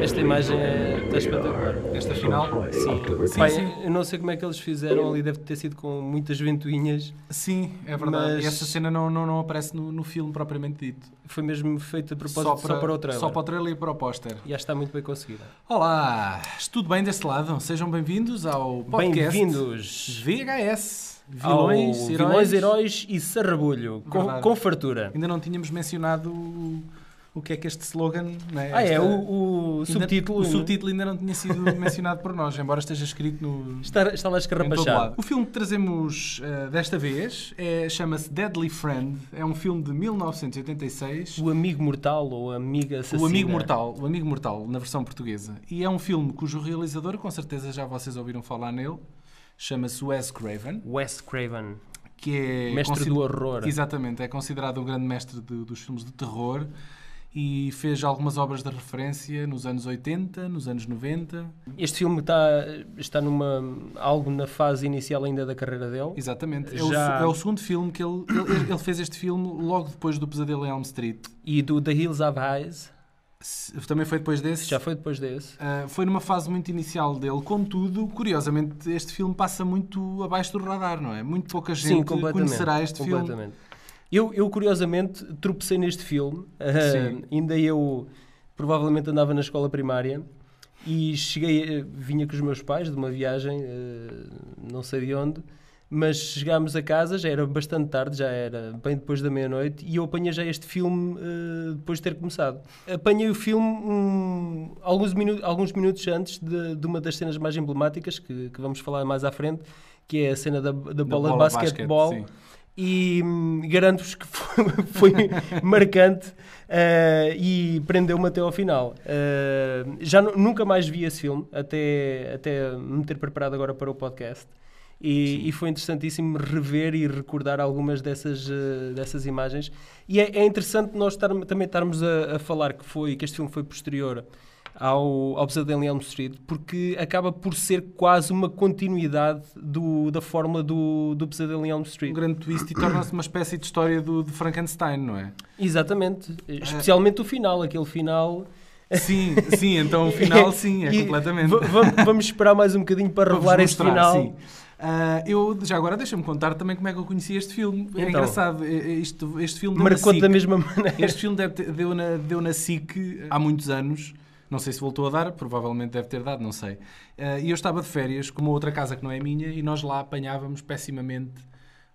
Esta imagem é, está espetacular. Esta final? Sim. Sim, Pai, sim. eu não sei como é que eles fizeram ali, deve ter sido com muitas ventoinhas. Sim, é verdade. Mas- E essa cena não, não, não aparece no, no filme propriamente dito. Foi mesmo feito a propósito só para, o trailer. Só para o trailer e para o póster. E acho que está muito bem conseguida. Olá, tudo bem deste lado? Sejam bem-vindos ao podcast Bem-vindos VHS. Vilões, heróis. Vilões, Heróis e Sarrabulho, com, com fartura. Ainda não tínhamos mencionado o, o que é que este slogan... Né? Ah, é, Esta- o, o ainda- subtítulo. O subtítulo ainda não tinha sido mencionado por nós, embora esteja escrito no, Está, está lá escarrapachado. O filme que trazemos eh, desta vez é, chama-se Deadly Friend. É um filme de 1986. O Amigo Mortal ou Amiga Assassina. O Amigo Mortal, o Amigo Mortal, na versão portuguesa. E é um filme cujo realizador, com certeza já vocês ouviram falar nele, chama-se Wes Craven, Wes Craven, que é mestre do horror. Exatamente, é considerado um grande mestre de- dos filmes de terror e fez algumas obras de referência nos anos 80, nos anos 90. Este filme está, está numa algo na fase inicial ainda da carreira dele. Exatamente. É, o, Já- é o segundo filme que ele, ele, ele fez este filme logo depois do Pesadelo em Elm Street. E do The Hills Have Eyes, Também foi depois desse. já foi depois desse. Uh, foi numa fase muito inicial dele. Contudo, curiosamente, este filme passa muito abaixo do radar, não é? Muito pouca gente Sim, completamente. conhecerá este filme. Eu, eu, curiosamente, tropecei neste filme. Ah, ainda eu, provavelmente, andava na escola primária e cheguei, eh, vinha com os meus pais de uma viagem, eh, não sei de onde, mas chegámos a casa, já era bastante tarde, já era bem depois da meia-noite, e eu apanhei já este filme eh, depois de ter começado. Apanhei o filme hum, alguns, minu alguns minutos antes de, de uma das cenas mais emblemáticas, que, que vamos falar mais à frente, que é a cena da, da bola, bola de de basquetebol. basquete, e hum, garanto-vos que foi, foi marcante eh, e prendeu-me até ao final. Eh, já nu- nunca mais vi esse filme, até, até me ter preparado agora para o podcast. E, e foi interessantíssimo rever e recordar algumas dessas, eh, dessas imagens. E é, é interessante nós estar, também estarmos a, a falar que, foi, que este filme foi posterior ao, ao Pesadelo em Elm Street, porque acaba por ser quase uma continuidade do, da fórmula do, do Pesadelo em Elm Street. Um grande twist e torna-se uma espécie de história do, de Frankenstein, não é? Exatamente. Especialmente o final, aquele final. Sim, sim, então o final, sim, é E completamente. va- va- Vamos esperar mais um bocadinho para revelar este final. sim. Ah, eu, já agora, deixa-me contar também como é que eu conheci este filme. É Então. engraçado, é- é isto, este filme Marcou da mesma maneira. Este filme deu, na, deu na SIC há muitos anos. Não sei se voltou a dar, provavelmente deve ter dado, não sei. Eh, E eu estava de férias com uma outra casa que não é minha e nós lá apanhávamos pessimamente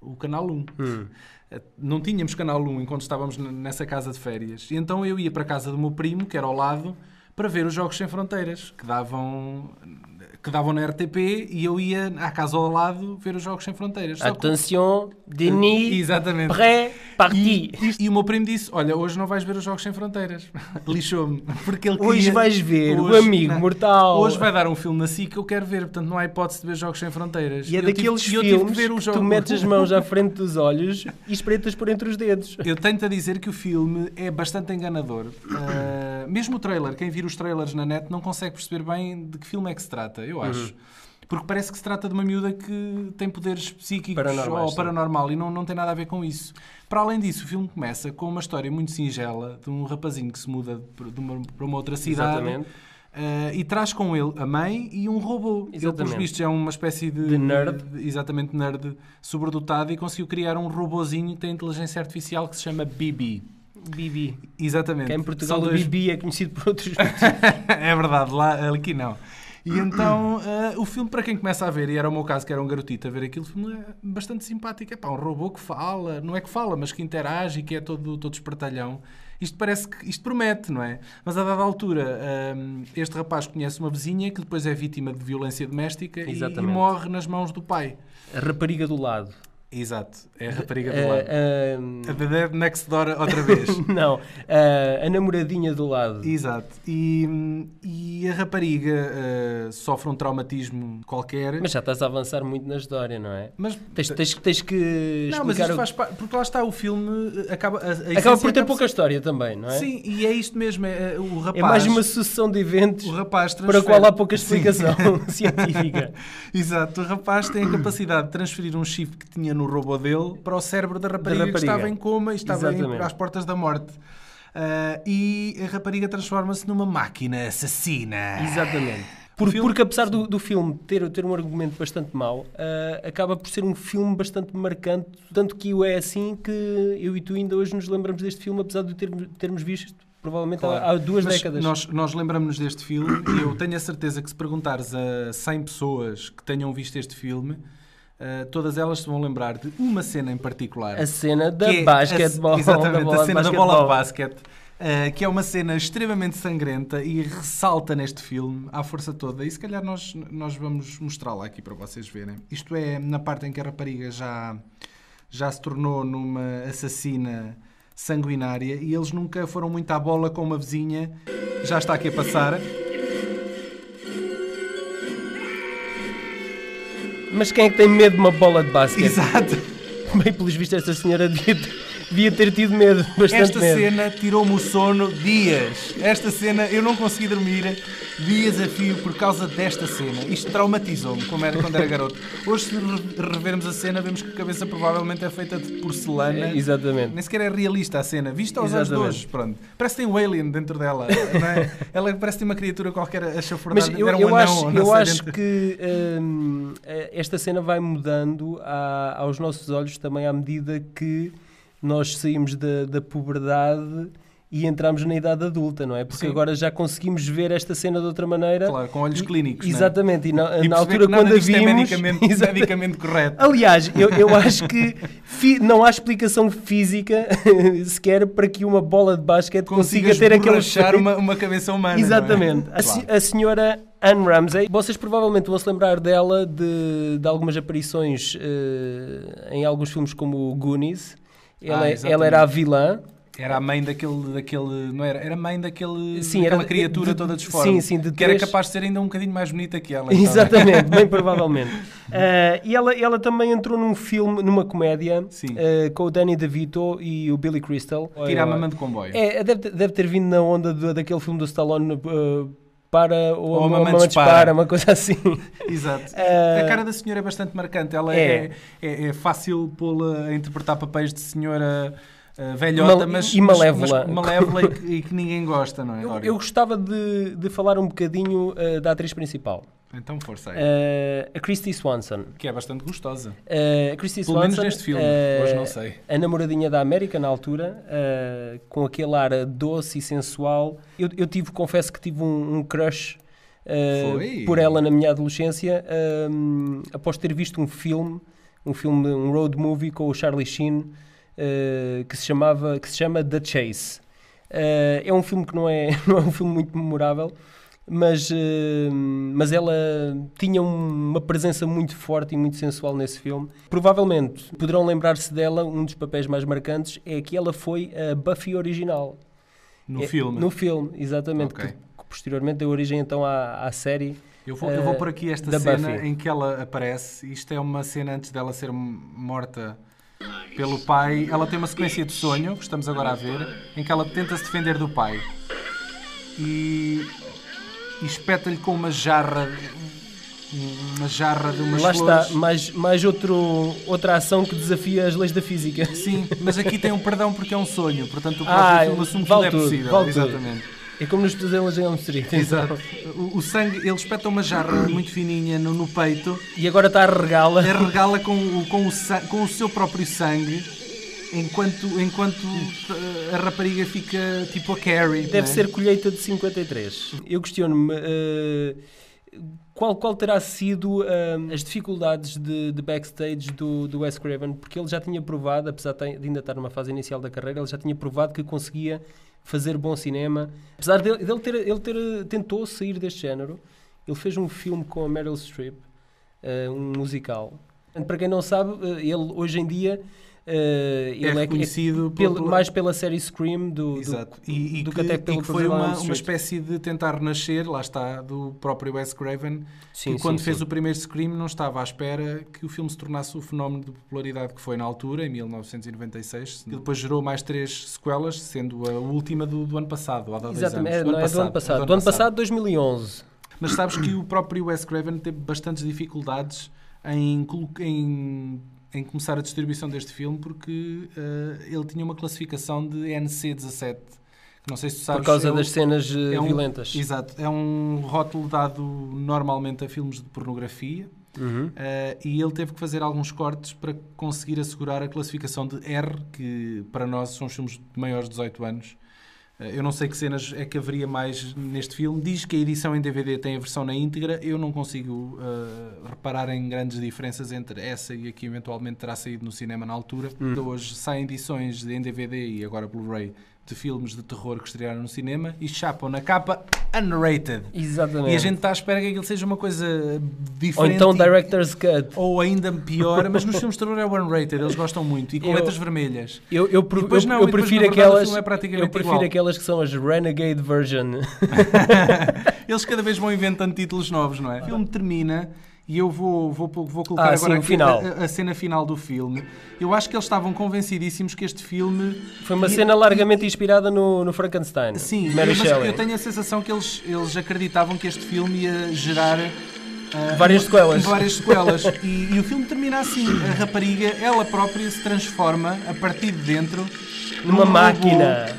o Canal 1. Hum. Eh, Não tínhamos Canal 1 enquanto estávamos nessa casa de férias. E então eu ia para a casa do meu primo, que era ao lado, para ver os Jogos Sem Fronteiras, que davam, que davam na RTP, e eu ia à casa ao lado ver os Jogos Sem Fronteiras. Só que- Denis, Exatamente. pré, parti. E, e o meu primo disse: Olha, hoje não vais ver os Jogos Sem Fronteiras. Lixou-me. Porque ele Hoje queria- vais ver o Hoje- Amigo não. Mortal. Hoje vai dar um filme na que eu quero ver, portanto não há hipótese de ver Jogos Sem Fronteiras. E é Eu daqueles eu tive filmes ver o que jogo. tu metes as mãos à frente dos olhos e espreitas por entre os dedos. Eu tenho-te a dizer que o filme é bastante enganador. Ah, mesmo o trailer, quem vir os trailers na net não consegue perceber bem de que filme é que se trata, eu acho. Porque parece que se trata de uma miúda que tem poderes psíquicos Paranormais, ou sim. paranormal e não, não tem nada a ver com isso. Para além disso, o filme começa com uma história muito singela de um rapazinho que se muda de uma, para uma outra cidade Exatamente. ah, e traz com ele a mãe e um robô. Ele, Exatamente. pelos vistos, é uma espécie de, De nerd. de- exatamente nerd sobredotado e conseguiu criar um robozinho que tem inteligência artificial que se chama Bibi. Bibi. Exatamente. Cá em Portugal São o dois- Bibi é conhecido por outros é verdade, lá, aqui não. E então, eh, o filme, para quem começa a ver, e era o meu caso, que era um garotito a ver aquilo, o filme é bastante simpático. É pá, um robô que fala, não é que fala, mas que interage e que é todo, todo espertalhão. Isto parece que, isto promete, não é? Mas a dada altura, ehm, este rapaz conhece uma vizinha que depois é vítima de violência doméstica e, e morre nas mãos do pai. A rapariga do lado. Exato, é a rapariga do Ah, lado. ah, A The Dead Next Door outra vez. não, ah, a namoradinha do lado. Exato. E, e a rapariga sofre um traumatismo qualquer. Mas já estás a avançar muito na história, não é? Mas- Tens, tens, tens que não, mas isto o- faz parte. Porque lá está o filme. eh, Acaba, a, a Acaba por ter acaba pouca história também, não é? Sim, e é isto mesmo. É, é, o rapaz. É mais uma sucessão de eventos O rapaz para a qual transfere- há pouca explicação científica. Exato, o rapaz tem a capacidade de transferir um chip que tinha no robô dele para o cérebro da rapariga, que rapariga. estava em coma e estava em- às portas da morte. Ah, e a rapariga transforma-se numa máquina assassina. Exatamente. Por- filme- Porque apesar do, do filme ter, ter um argumento bastante mau, ah, acaba por ser um filme bastante marcante, tanto que o é assim que eu e tu ainda hoje nos lembramos deste filme, apesar de ter- termos visto provavelmente há- Claro. há, duas Mas décadas. Nós, nós lembramos-nos deste filme e eu tenho a certeza que se perguntares a 100 pessoas que tenham visto este filme, ah, todas elas se vão lembrar de uma cena em particular. A cena da é a- basquetebol. exatamente, da a cena da bola de basquete. uh, que é uma cena extremamente sangrenta e ressalta neste filme à força toda. E se calhar nós, nós vamos mostrá-la aqui para vocês verem. Isto é na parte em que a rapariga já, já se tornou numa assassina sanguinária e eles nunca foram muito à bola com uma vizinha. Já está aqui a passar. Mas quem é que tem medo de uma bola de basquete? Exato. Bem, pelos vistos, esta senhora devia ter, devia ter tido medo, bastante Esta medo. cena tirou-me o sono dias. Esta cena eu não consegui dormir dias a fio por causa desta cena. Isto traumatizou-me como era, quando era garoto. Hoje, se re- revermos a cena, vemos que a cabeça provavelmente é feita de porcelana. É, exatamente. Nem sequer é realista a cena. Vista aos olhos de Exatamente. hoje, pronto. Parece que tem um alien dentro dela. é? Ela parece que tem uma criatura qualquer a Mas chafurdar. eu, Era um eu anão, acho, eu acho dentro. que hum, eh, esta cena vai mudando à- aos nossos olhos também à medida que nós saímos da, da puberdade e entramos na idade adulta, não é? Porque Sim. agora já conseguimos ver esta cena de outra maneira. Claro, com olhos E- clínicos. não é? Exatamente, e na, E na altura quando a é vimos... medicamente, Exatamente. medicamente correto. Aliás, eu, eu acho que fi- não há explicação física sequer para que uma bola de basquete consiga ter aquele uma, uma cabeça humana. é? Exatamente. A, se- Claro. a senhora Anne Ramsey, vocês provavelmente vão se lembrar dela de, de algumas aparições eh, em alguns filmes como o Goonies. Ela, Ah, é- ela era a vilã. Era a mãe daquele, daquele. Não era? Era a mãe daquele. Sim, daquela era de- criatura de- toda disforme. sim, sim, de Que era três- capaz de ser ainda um bocadinho mais bonita que ela. então, Exatamente, bem provavelmente. Eh, e ela, ela também entrou num filme, numa comédia, eh, com o Danny DeVito e o Billy Crystal. Tira a mamã de comboio. É, deve, ter- deve ter vindo na onda do- daquele filme do Stallone eh, para ou, Ou a a mamãe mamãe dispara. dispara, uma coisa assim. Exato. Eh, A cara da senhora é bastante marcante. Ela é. é, é, é fácil pô-la a interpretar papéis de senhora eh, velhota, Mal- mas, e malévola. mas malévola e, que, e que ninguém gosta, não é? Eu, eu gostava de, de falar um bocadinho eh, da atriz principal, Então força aí. Eh, a Christy Swanson. Que é bastante gostosa. Eh, a Christy Pelo menos Swanson, neste filme. eh, Hoje não sei. A namoradinha da América na altura, com aquele ar doce e sensual. Eu, eu tive, confesso que tive um, um crush por ela na minha adolescência, após ter visto um filme, um filme, um road movie com o Charlie Sheen, que se chamava, que se chama The Chase. É um filme que não é, não é um filme muito memorável, mas, eh, mas ela tinha um- uma presença muito forte e muito sensual nesse filme. Provavelmente poderão lembrar-se dela, um dos papéis mais marcantes é que ela foi a Buffy original. No É, filme. No filme, exatamente. Ok. Que, que posteriormente deu origem então à, à série. Eu vou, eu vou eh, por aqui esta cena Buffy. em que ela aparece. Isto é uma cena antes dela ser morta pelo pai. Ela tem uma sequência de sonho, que estamos agora a ver, em que ela tenta se defender do pai. E, e espeta-lhe com uma jarra. Uma jarra de umas Lá flores. está, mais, mais outro, outra ação que desafia as leis da física. Sim, mas aqui tem um perdão porque é um sonho. Portanto, o próprio Ah, filme assume que vale tudo é possível. vale tudo. Exatamente. É como nos pesadelos em Elm Street. Exato. O, o sangue, ele espeta uma jarra muito fininha no, no peito E agora está a regala. e regala com, com, o, com o seu próprio sangue enquanto, enquanto uh, a rapariga fica tipo a Carrie. Deve é? ser colheita de 53. Eu questiono-me eh, qual, qual terá sido eh, as dificuldades de, de backstage do, do Wes Craven, porque ele já tinha provado, apesar de ainda estar numa fase inicial da carreira, ele já tinha provado que conseguia fazer bom cinema. Apesar dele, dele ter, ele ter tentou sair deste género, ele fez um filme com a Meryl Streep, eh, um musical. Para quem não sabe, eh, ele hoje em dia eh, ele é, reconhecido pelo- pelo- mais pela série Scream do, do- Exato. E, e do que, que até e pelo que foi uma, uma espécie de tentar renascer, lá está, do próprio Wes Craven, Sim, que quando sim, fez o primeiro Scream não estava à espera que o filme se tornasse o fenómeno de popularidade que foi na altura, em 1996, que depois gerou mais três sequelas, sendo a última do, do ano passado, há dois Exatamente, anos. é, não é do ano passado. Do ano passado, 2011. Mas sabes que o próprio Wes Craven teve bastantes dificuldades em, em, em começar a distribuição deste filme porque eh, ele tinha uma classificação de NC-17. que Não sei se tu sabes. Por causa é das cenas eh, é um- violentas. Exato. É um rótulo dado normalmente a filmes de pornografia. Uhum. eh, e ele teve que fazer alguns cortes para conseguir assegurar a classificação de R, que para nós são os filmes de maiores de 18 anos. Eh, eu não sei que cenas é que haveria mais neste filme. Diz que a edição em DVD tem a versão na íntegra. Eu não consigo eh, reparar em grandes diferenças entre essa e a que eventualmente terá saído no cinema na altura. Hum. Hoje saem edições em DVD e agora Blu-ray de filmes de terror que estrearam no cinema e chapam na capa unrated. Exatamente. E a gente está à espera que aquilo seja uma coisa Ou diferente. então e- Director's Cut. ou ainda pior, mas nos filmes de terror é o unrated, eles gostam muito. E com Eu- letras vermelhas. Eu, eu, pre- E depois eu- não, eu depois, prefiro verdade, aquelas. é eu prefiro igual. aquelas que são as Renegade Version. Eles cada vez vão inventando títulos novos, não é? O filme termina e eu vou, vou, vou colocar Ah, agora sim, final. A, a cena final do filme. Eu acho que eles estavam convencidíssimos que este filme. Foi uma cena largamente inspirada no, no Frankenstein. Sim, Mary mas Shelley. eu tenho a sensação que eles, eles acreditavam que este filme ia gerar. ah, Várias sequelas. Várias sequelas. e, e o filme termina assim. A rapariga, ela própria, se transforma a partir de dentro Numa num máquina. robô,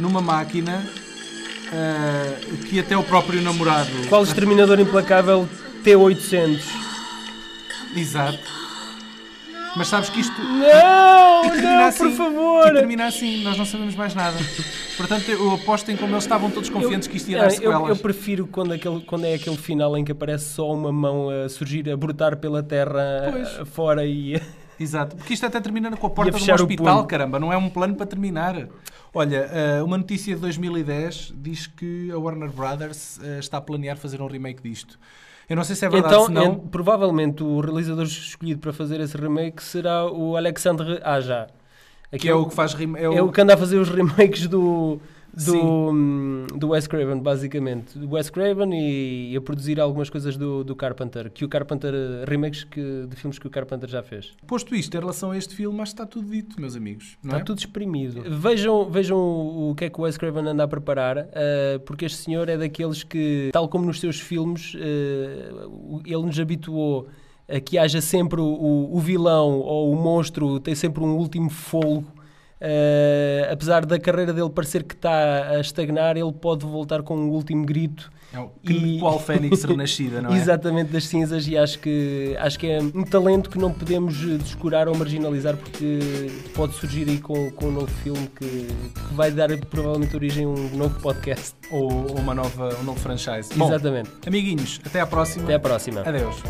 numa máquina ah, que até o próprio namorado. Qual exterminador implacável T800? Exato. Mas sabes que isto. Não, E termina não, assim, por favor. E termina assim, nós não sabemos mais nada. Portanto, eu aposto em como eles estavam todos confiantes que isto ia não, dar eu, sequelas. eu prefiro quando, aquele, quando é aquele final em que aparece só uma mão a surgir, a brotar pela terra Pois. eh, fora e. Exato, porque isto até termina com a porta de um hospital, caramba, não é um plano para terminar. Olha, eh, uma notícia de 2010 diz que a Warner Brothers eh, está a planear fazer um remake disto. Eu não sei se é verdade, então, se não. en- provavelmente o realizador escolhido para fazer esse remake será o Alexandre Aja. Que é o que faz rem- é o- É o que anda a fazer os remakes do. Do, hum, do Wes Craven, basicamente. Do Wes Craven e, e a produzir algumas coisas do, do Carpenter. Que o Carpenter, eh, remakes que, de filmes que o Carpenter já fez. Posto isto, em relação a este filme, acho que está tudo dito, meus amigos. Está é? tudo exprimido. Vejam, vejam o que é que o Wes Craven anda a preparar, eh, porque este senhor é daqueles que, tal como nos seus filmes, eh, o- ele nos habituou a que haja sempre o, o- vilão ou o monstro, tem sempre um último folgo. Eh, apesar da carreira dele parecer que está a estagnar, ele pode voltar com um último grito. É o E- qual Fênix renascida, não é? Exatamente das cinzas e acho que acho que é um talento que não podemos descurar ou marginalizar porque pode surgir aí com, com um novo filme que, que vai dar provavelmente origem a um novo podcast. Ou, ou uma nova, um novo franchise. Bom, Exatamente. amiguinhos, até à próxima. Até à próxima. Adeus.